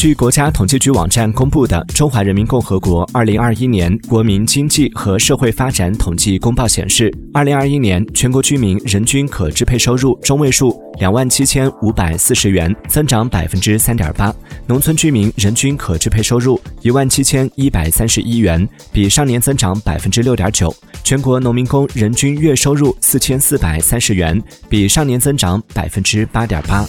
据国家统计局网站公布的中华人民共和国二零二一年国民经济和社会发展统计公报显示二零二一年全国居民人均可支配收入中位数两万七千五百四十元增长百分之三点八农村居民人均可支配收入一万七千一百三十一元比上年增长百分之六点九全国农民工人均月收入四千四百三十元比上年增长百分之八点八。